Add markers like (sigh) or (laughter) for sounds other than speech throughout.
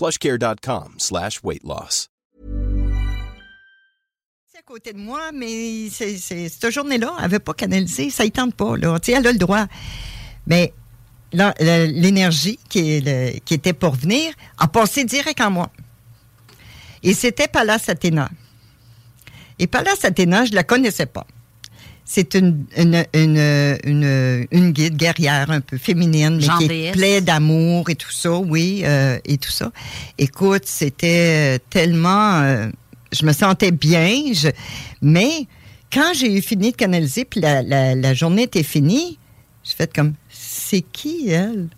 plushcare.com à côté de moi, mais cette journée-là, elle ne veut pas canaliser. Ça ne tente pas. Là. Elle a le droit. Mais l'énergie qui, qui était pour venir a passé direct en moi. Et c'était Pallas Athéna. Et Pallas Athéna, je ne la connaissais pas. C'est une, une, une, une, une guide guerrière un peu féminine, mais qui est pleine d'amour et tout ça, oui, euh, et tout ça. Écoute, c'était euh, tellement... euh, je me sentais bien, je- mais quand j'ai eu fini de canaliser, puis la, la, la journée était finie, j'ai fait comme, c'est qui, elle?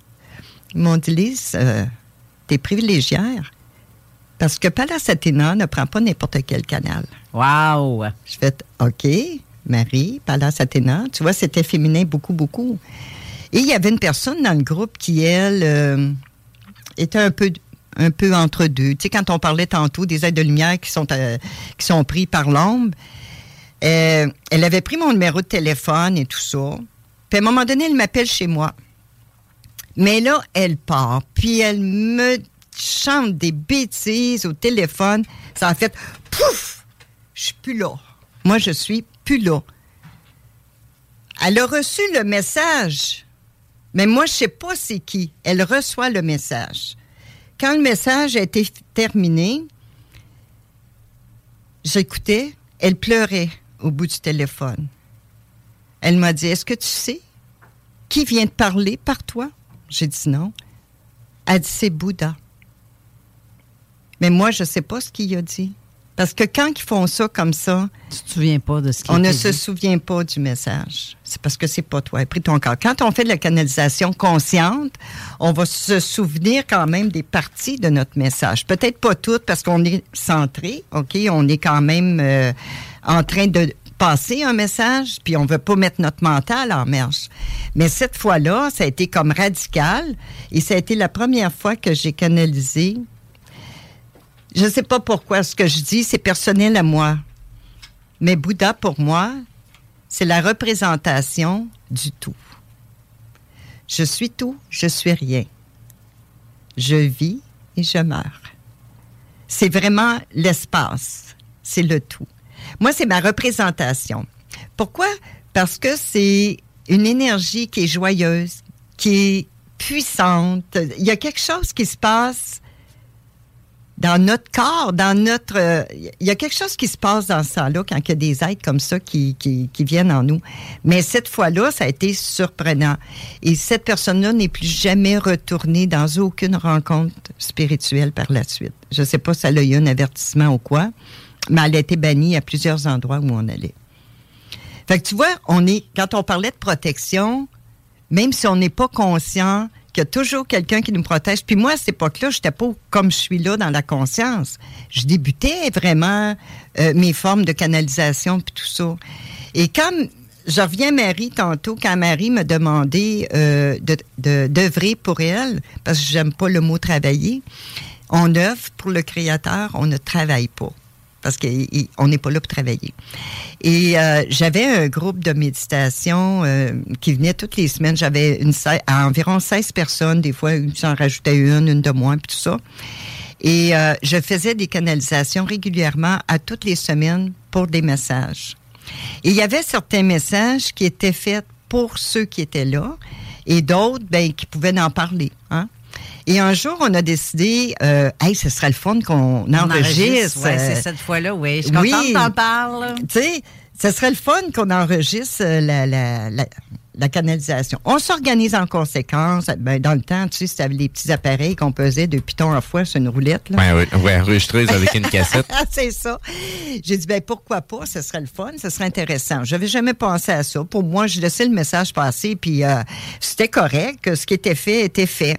Ils m'ont dit, Lise, euh, t'es privilégière. Parce que Pallas Athéna ne prend pas n'importe quel canal. Wow! Je fais OK, Marie, Pallas Athéna. Tu vois, c'était féminin beaucoup, beaucoup. Et il y avait une personne dans le groupe qui, elle, euh, était un peu, un peu entre deux. Tu sais, quand on parlait tantôt des aides de lumière qui sont, euh, sont pris par l'ombre, euh, elle avait pris mon numéro de téléphone et tout ça. Puis à un moment donné, elle m'appelle chez moi. Mais là, elle part. Puis elle me chante des bêtises au téléphone. Ça a fait pouf! Je suis plus là. Moi, je suis plus là. Elle a reçu le message. Mais moi, je sais pas c'est qui. Elle reçoit le message. Quand le message a été terminé, j'écoutais, elle pleurait au bout du téléphone. Elle m'a dit, est-ce que tu sais qui vient de parler par toi? J'ai dit non. Elle dit, c'est Bouddha. Mais moi, je ne sais pas ce qu'il a dit. Parce que quand ils font ça comme ça, Tu te souviens pas de ce qui on ne se souvient pas du message. C'est parce que c'est pas toi. Pris ton corps. Quand on fait de la canalisation consciente, on va se souvenir quand même des parties de notre message. Peut-être pas toutes parce qu'on est centré, OK? On est quand même euh, en train de passer un message, puis on veut pas mettre notre mental en marche. Mais cette fois-là, ça a été comme radical et ça a été la première fois que j'ai canalisé. Je sais pas pourquoi ce que je dis, c'est personnel à moi. Mais Bouddha, pour moi, c'est la représentation du tout. Je suis tout, je suis rien. Je vis et je meurs. C'est vraiment l'espace, c'est le tout. Moi, c'est ma représentation. Pourquoi? Parce que c'est une énergie qui est joyeuse, qui est puissante. Il y a quelque chose qui se passe dans notre corps, dans notre... euh, Il y a quelque chose qui se passe dans ça là quand il y a des êtres comme ça qui, qui, qui viennent en nous. Mais cette fois-là, ça a été surprenant. Et cette personne-là n'est plus jamais retournée dans aucune rencontre spirituelle par la suite. Je ne sais pas si elle a eu un avertissement ou quoi, mais elle a été bannie à plusieurs endroits où on allait. Fait que tu vois, on est, quand on parlait de protection, même si on n'est pas conscient qu'il y a toujours quelqu'un qui nous protège. Puis moi, à cette époque-là, je n'étais pas comme je suis là dans la conscience. Je débutais vraiment euh, mes formes de canalisation puis tout ça. Et comme je reviens à Marie tantôt, quand Marie m'a demandé euh, d'œuvrer pour elle, parce que j'aime pas le mot travailler, on œuvre pour le Créateur, on ne travaille pas. Parce qu'on n'est pas là pour travailler. Et euh, j'avais un groupe de méditation euh, qui venait toutes les semaines. J'avais une à environ 16 personnes, des fois j'en rajoutais une, une de moins, puis tout ça. Et euh, je faisais des canalisations régulièrement à toutes les semaines pour des messages. Et il y avait certains messages qui étaient faits pour ceux qui étaient là et d'autres ben, qui pouvaient en parler. Hein? Et un jour, on a décidé, euh, hey, ce serait le fun qu'on On enregistre. Ouais, euh, c'est cette fois-là, oui. Je suis contente oui. que t'en parles. tu sais, ce serait le fun qu'on enregistre euh, la, la, la, la canalisation. On s'organise en conséquence. Ben, dans le temps, tu sais, c'était les petits appareils qu'on pesait de piton à fois sur une roulette. Là. Ouais, ouais, ouais, enregistreuse avec une cassette. Ah, (laughs) c'est ça. J'ai dit, ben pourquoi pas, ce serait le fun, ce serait intéressant. Je n'avais jamais pensé à ça. Pour moi, je laissais le message passer, puis euh, c'était correct, que ce qui était fait était fait.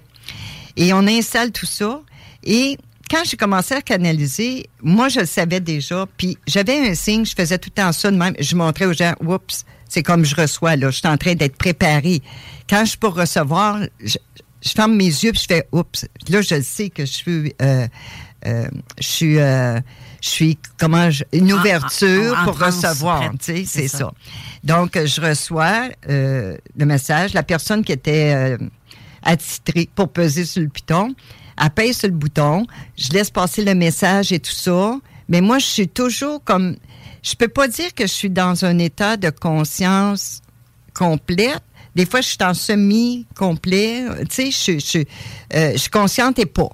Et on installe tout ça. Et quand j'ai commencé à canaliser, moi, je le savais déjà, puis j'avais un signe, je faisais tout le temps ça de même. Je montrais aux gens, oups, c'est comme je reçois, là. Je suis en train d'être préparé. Quand je suis pour recevoir, je, je ferme mes yeux, puis je fais, oups. Là, je sais que je suis... euh, euh, je suis, euh, je suis comment je- une En- ouverture en- en pour recevoir, tu sais, C'est ça. ça. Donc euh, je reçois euh, le message, la personne qui était attitrée pour peser sur le piton, elle pèse sur le bouton, je laisse passer le message et tout ça, mais moi je suis toujours comme, je peux pas dire que je suis dans un état de conscience complète. Des fois, je suis en semi-complet. Tu sais, je, euh, suis consciente et pas.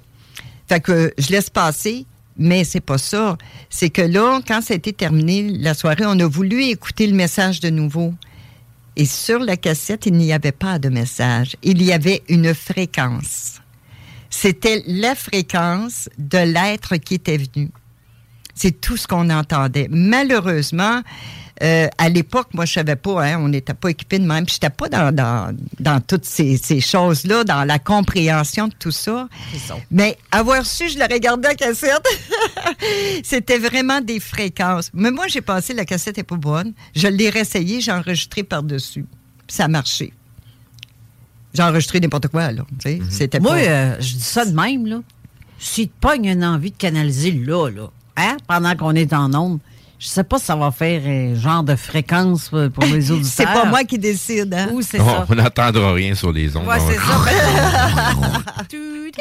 Fait que je laisse passer, mais c'est pas ça. C'est que là, quand ça a été terminé la soirée, on a voulu écouter le message de nouveau. Et sur la cassette, il n'y avait pas de message. Il y avait une fréquence. C'était la fréquence de l'être qui était venu. C'est tout ce qu'on entendait. Malheureusement, euh, à l'époque, moi, je savais pas, hein, on n'était pas équipé de même. Puis j'étais pas dans, dans, dans toutes ces, ces choses-là, dans la compréhension de tout ça. Mais avoir su, je l'aurais gardé la cassette. (laughs) C'était vraiment des fréquences. Mais moi, j'ai pensé la cassette est pas bonne. Je l'ai réessayé, j'ai enregistré par-dessus. Puis ça a marché. J'ai enregistré n'importe quoi, là. tu sais. C'était Moi, pas... euh, je dis ça de même, là. Si te pognes une envie de canaliser là, là, hein, pendant qu'on est en onde, je sais pas si ça va faire un genre de fréquence euh, pour les (laughs) auditeurs. C'est pas moi qui décide, hein? Ou c'est On ça. on n'entendra rien sur les ondes. Ouais, c'est ça. (laughs) (laughs) Tu-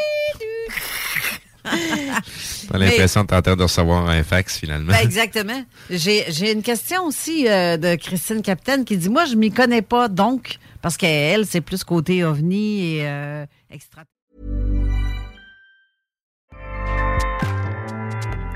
T'as l'impression de t'entendre de recevoir un fax finalement. Ben, exactement. J'ai j'ai une question aussi euh, de Christine Capitaine qui dit Moi, je m'y connais pas, donc, parce qu'elle, c'est plus côté ovni et euh, extra.